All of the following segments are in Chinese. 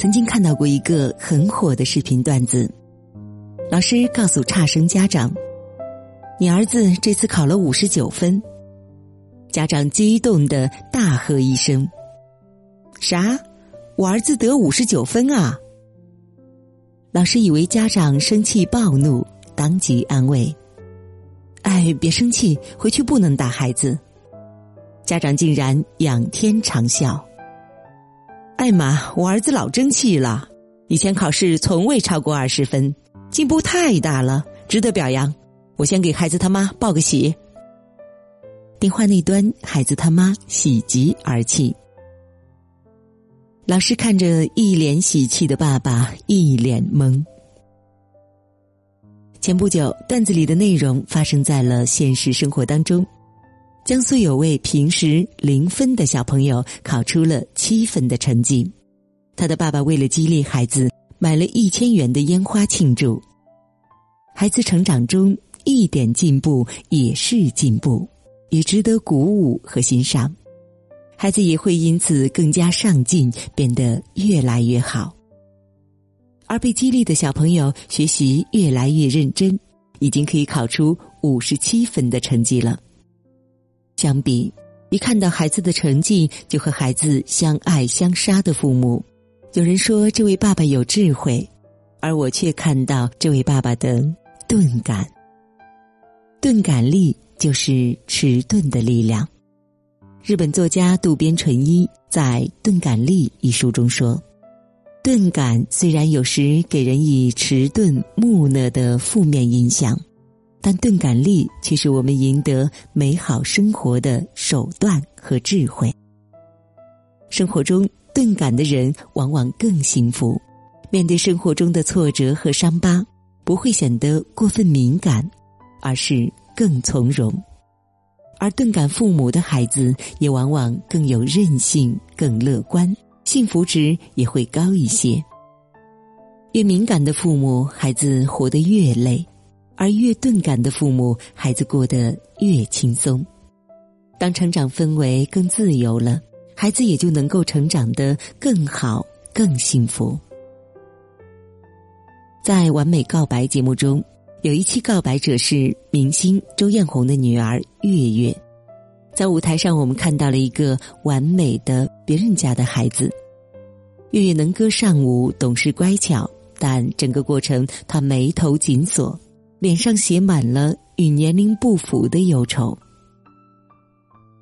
曾经看到过一个很火的视频段子，老师告诉差生家长：“你儿子这次考了五十九分。”家长激动的大喝一声：“啥？我儿子得五十九分啊！”老师以为家长生气暴怒，当即安慰：“哎，别生气，回去不能打孩子。”家长竟然仰天长啸：“艾玛，我儿子老争气了，以前考试从未超过二十分，进步太大了，值得表扬。我先给孩子他妈报个喜。”电话那端，孩子他妈喜极而泣。老师看着一脸喜气的爸爸，一脸懵。前不久，段子里的内容发生在了现实生活当中。江苏有位平时零分的小朋友考出了七分的成绩，他的爸爸为了激励孩子，买了一千元的烟花庆祝。孩子成长中一点进步也是进步。也值得鼓舞和欣赏，孩子也会因此更加上进，变得越来越好。而被激励的小朋友学习越来越认真，已经可以考出五十七分的成绩了。相比一看到孩子的成绩就和孩子相爱相杀的父母，有人说这位爸爸有智慧，而我却看到这位爸爸的钝感，钝感力。就是迟钝的力量。日本作家渡边淳一在《钝感力》一书中说：“钝感虽然有时给人以迟钝木讷的负面印象，但钝感力却是我们赢得美好生活的手段和智慧。生活中钝感的人往往更幸福，面对生活中的挫折和伤疤，不会显得过分敏感，而是。”更从容，而钝感父母的孩子也往往更有韧性、更乐观，幸福值也会高一些。越敏感的父母，孩子活得越累；而越钝感的父母，孩子过得越轻松。当成长氛围更自由了，孩子也就能够成长得更好、更幸福。在《完美告白》节目中。有一期告白者是明星周艳红的女儿月月，在舞台上，我们看到了一个完美的别人家的孩子。月月能歌善舞，懂事乖巧，但整个过程她眉头紧锁，脸上写满了与年龄不符的忧愁。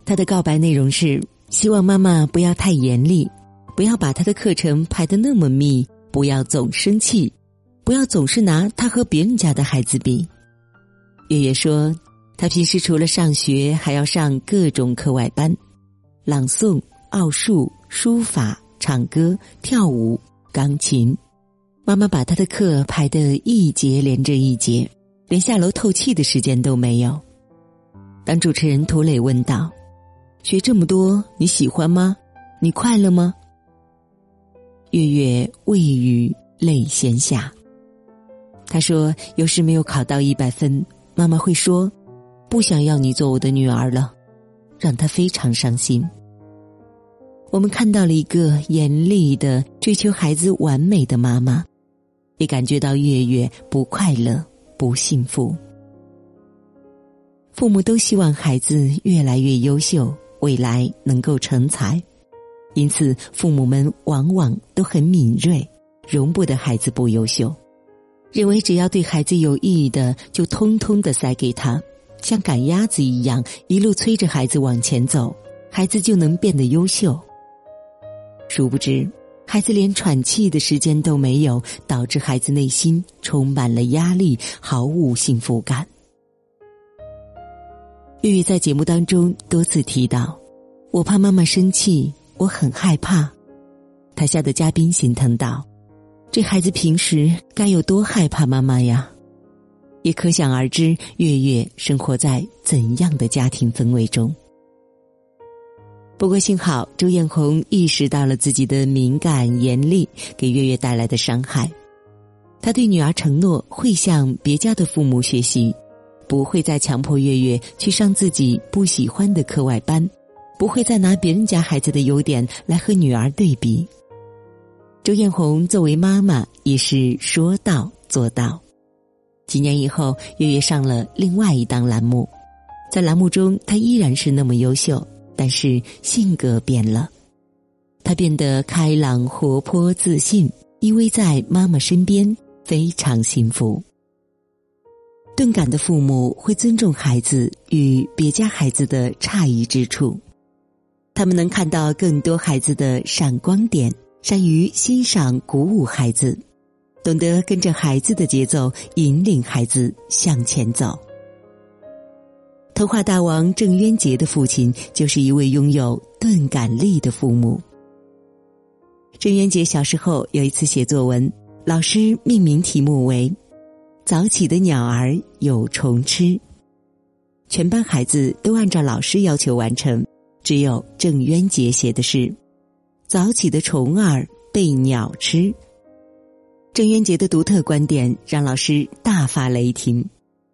他的告白内容是：希望妈妈不要太严厉，不要把他的课程排得那么密，不要总生气。不要总是拿他和别人家的孩子比。月月说，他平时除了上学，还要上各种课外班，朗诵、奥数、书法、唱歌、跳舞、钢琴。妈妈把他的课排得一节连着一节，连下楼透气的时间都没有。当主持人涂磊问道：“学这么多，你喜欢吗？你快乐吗？”月月未语，泪先下。他说：“有时没有考到一百分，妈妈会说，不想要你做我的女儿了，让他非常伤心。”我们看到了一个严厉的追求孩子完美的妈妈，也感觉到月月不快乐、不幸福。父母都希望孩子越来越优秀，未来能够成才，因此父母们往往都很敏锐，容不得孩子不优秀。认为只要对孩子有意义的，就通通的塞给他，像赶鸭子一样一路催着孩子往前走，孩子就能变得优秀。殊不知，孩子连喘气的时间都没有，导致孩子内心充满了压力，毫无幸福感。月月在节目当中多次提到：“我怕妈妈生气，我很害怕。”台下的嘉宾心疼道。这孩子平时该有多害怕妈妈呀？也可想而知，月月生活在怎样的家庭氛围中。不过幸好，周艳红意识到了自己的敏感严厉给月月带来的伤害。他对女儿承诺会向别家的父母学习，不会再强迫月月去上自己不喜欢的课外班，不会再拿别人家孩子的优点来和女儿对比。周艳红作为妈妈也是说到做到。几年以后，月月上了另外一档栏目，在栏目中，她依然是那么优秀，但是性格变了，他变得开朗、活泼、自信，依偎在妈妈身边，非常幸福。钝感的父母会尊重孩子与别家孩子的差异之处，他们能看到更多孩子的闪光点，善于欣赏、鼓舞孩子，懂得跟着孩子的节奏引领孩子向前走。童话大王郑渊洁的父亲就是一位拥有钝感力的父母。郑渊洁小时候有一次写作文，老师命名题目为。早起的鸟儿有虫吃，全班孩子都按照老师要求完成，只有郑渊洁写的是：“早起的虫儿被鸟吃。”郑渊洁的独特观点让老师大发雷霆，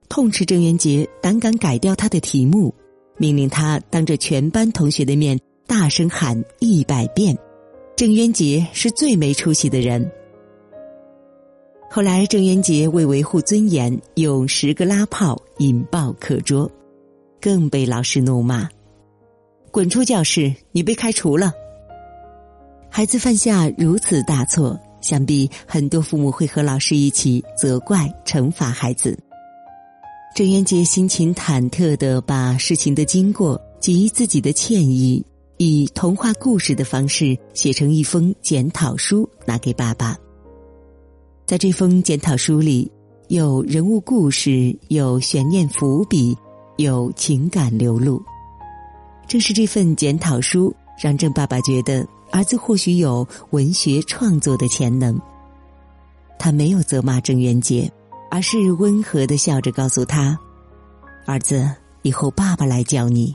痛斥郑渊洁胆敢改掉他的题目，命令他当着全班同学的面大声喊一百遍：“郑渊洁是最没出息的人。”后来，郑渊洁为维护尊严，用十个拉炮引爆课桌，更被老师怒骂：“滚出教室！你被开除了。”孩子犯下如此大错，想必很多父母会和老师一起责怪、惩罚孩子。郑渊洁心情忐忑的把事情的经过及自己的歉意，以童话故事的方式写成一封检讨书，拿给爸爸。在这封检讨书里，有人物故事，有悬念伏笔，有情感流露。正是这份检讨书，让郑爸爸觉得儿子或许有文学创作的潜能。他没有责骂郑渊洁，而是温和的笑着告诉他：“儿子，以后爸爸来教你。”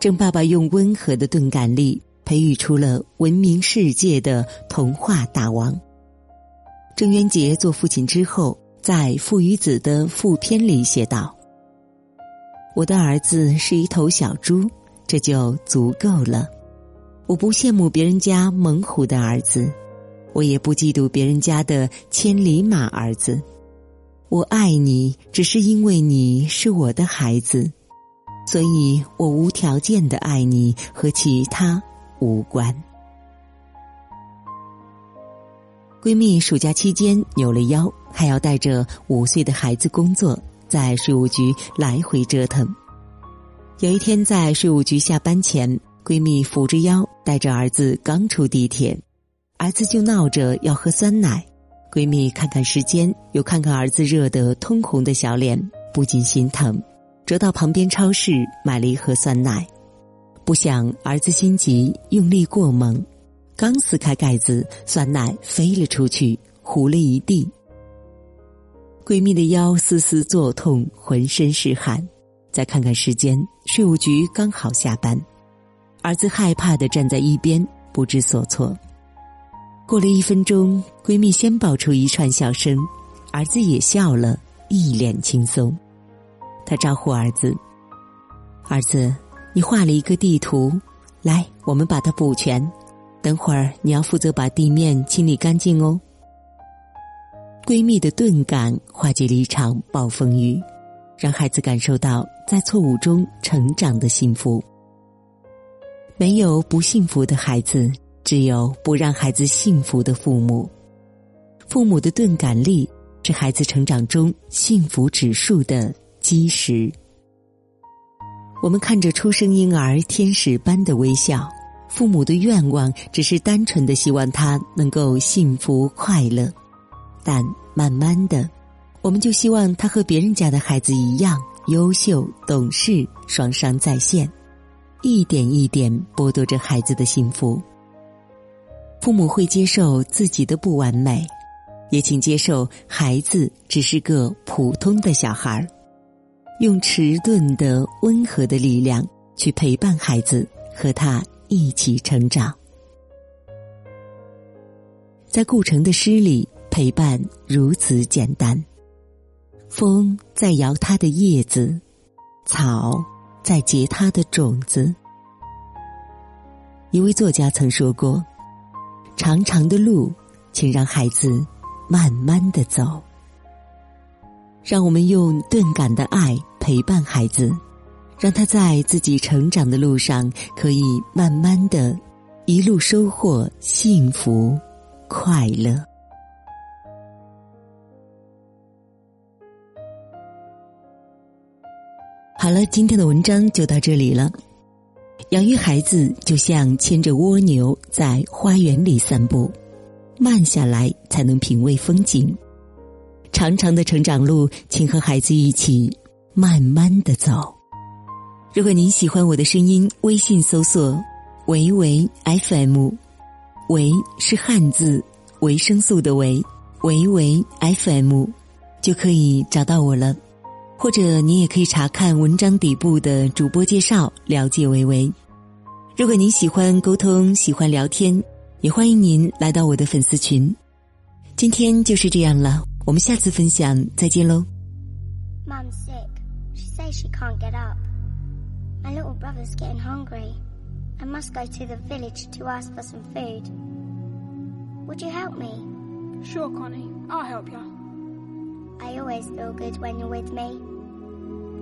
郑爸爸用温和的钝感力，培育出了闻名世界的童话大王。郑渊洁做父亲之后，在《父与子》的副篇里写道：“我的儿子是一头小猪，这就足够了。我不羡慕别人家猛虎的儿子，我也不嫉妒别人家的千里马儿子。我爱你，只是因为你是我的孩子，所以我无条件的爱你，和其他无关。”闺蜜暑假期间扭了腰，还要带着五岁的孩子工作，在税务局来回折腾。有一天在税务局下班前，闺蜜扶着腰带着儿子刚出地铁，儿子就闹着要喝酸奶。闺蜜看看时间，又看看儿子热得通红的小脸，不禁心疼，折到旁边超市买了一盒酸奶。不想儿子心急，用力过猛。刚撕开盖子，酸奶飞了出去，糊了一地。闺蜜的腰丝丝作痛，浑身是汗。再看看时间，税务局刚好下班。儿子害怕的站在一边，不知所措。过了一分钟，闺蜜先爆出一串笑声，儿子也笑了，一脸轻松。她招呼儿子：“儿子，你画了一个地图，来，我们把它补全。”等会儿你要负责把地面清理干净哦。闺蜜的钝感化解了一场暴风雨，让孩子感受到在错误中成长的幸福。没有不幸福的孩子，只有不让孩子幸福的父母。父母的钝感力是孩子成长中幸福指数的基石。我们看着出生婴儿天使般的微笑。父母的愿望只是单纯的希望他能够幸福快乐，但慢慢的，我们就希望他和别人家的孩子一样优秀、懂事、双商在线，一点一点剥夺着孩子的幸福。父母会接受自己的不完美，也请接受孩子只是个普通的小孩儿，用迟钝的温和的力量去陪伴孩子和他。一起成长，在顾城的诗里，陪伴如此简单。风在摇它的叶子，草在结它的种子。一位作家曾说过：“长长的路，请让孩子慢慢的走。让我们用钝感的爱陪伴孩子，让他在自己成长的路上，可以慢慢的，一路收获幸福、快乐。好了，今天的文章就到这里了。养育孩子就像牵着蜗牛在花园里散步，慢下来才能品味风景。长长的成长路，请和孩子一起慢慢的走。如果您喜欢我的声音，微信搜索“维维 FM”，“ 维”是汉字维生素的“维”，维维 FM 就可以找到我了。或者你也可以查看文章底部的主播介绍，了解维维。如果您喜欢沟通，喜欢聊天，也欢迎您来到我的粉丝群。今天就是这样了，我们下次分享再见喽。Mom's sick. She says she can't get up. My little brother's getting hungry. I must go to the village to ask for some food. Would you help me? Sure, Connie. I'll help you. I always feel good when you're with me.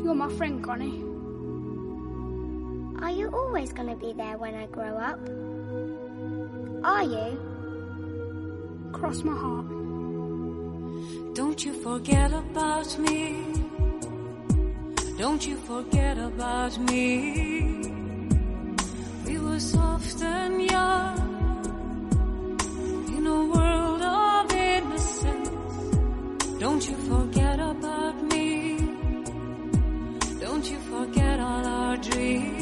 You're my friend, Connie. Are you always going to be there when I grow up? Are you? Cross my heart. Don't you forget about me. Don't you forget about me. We were soft dream.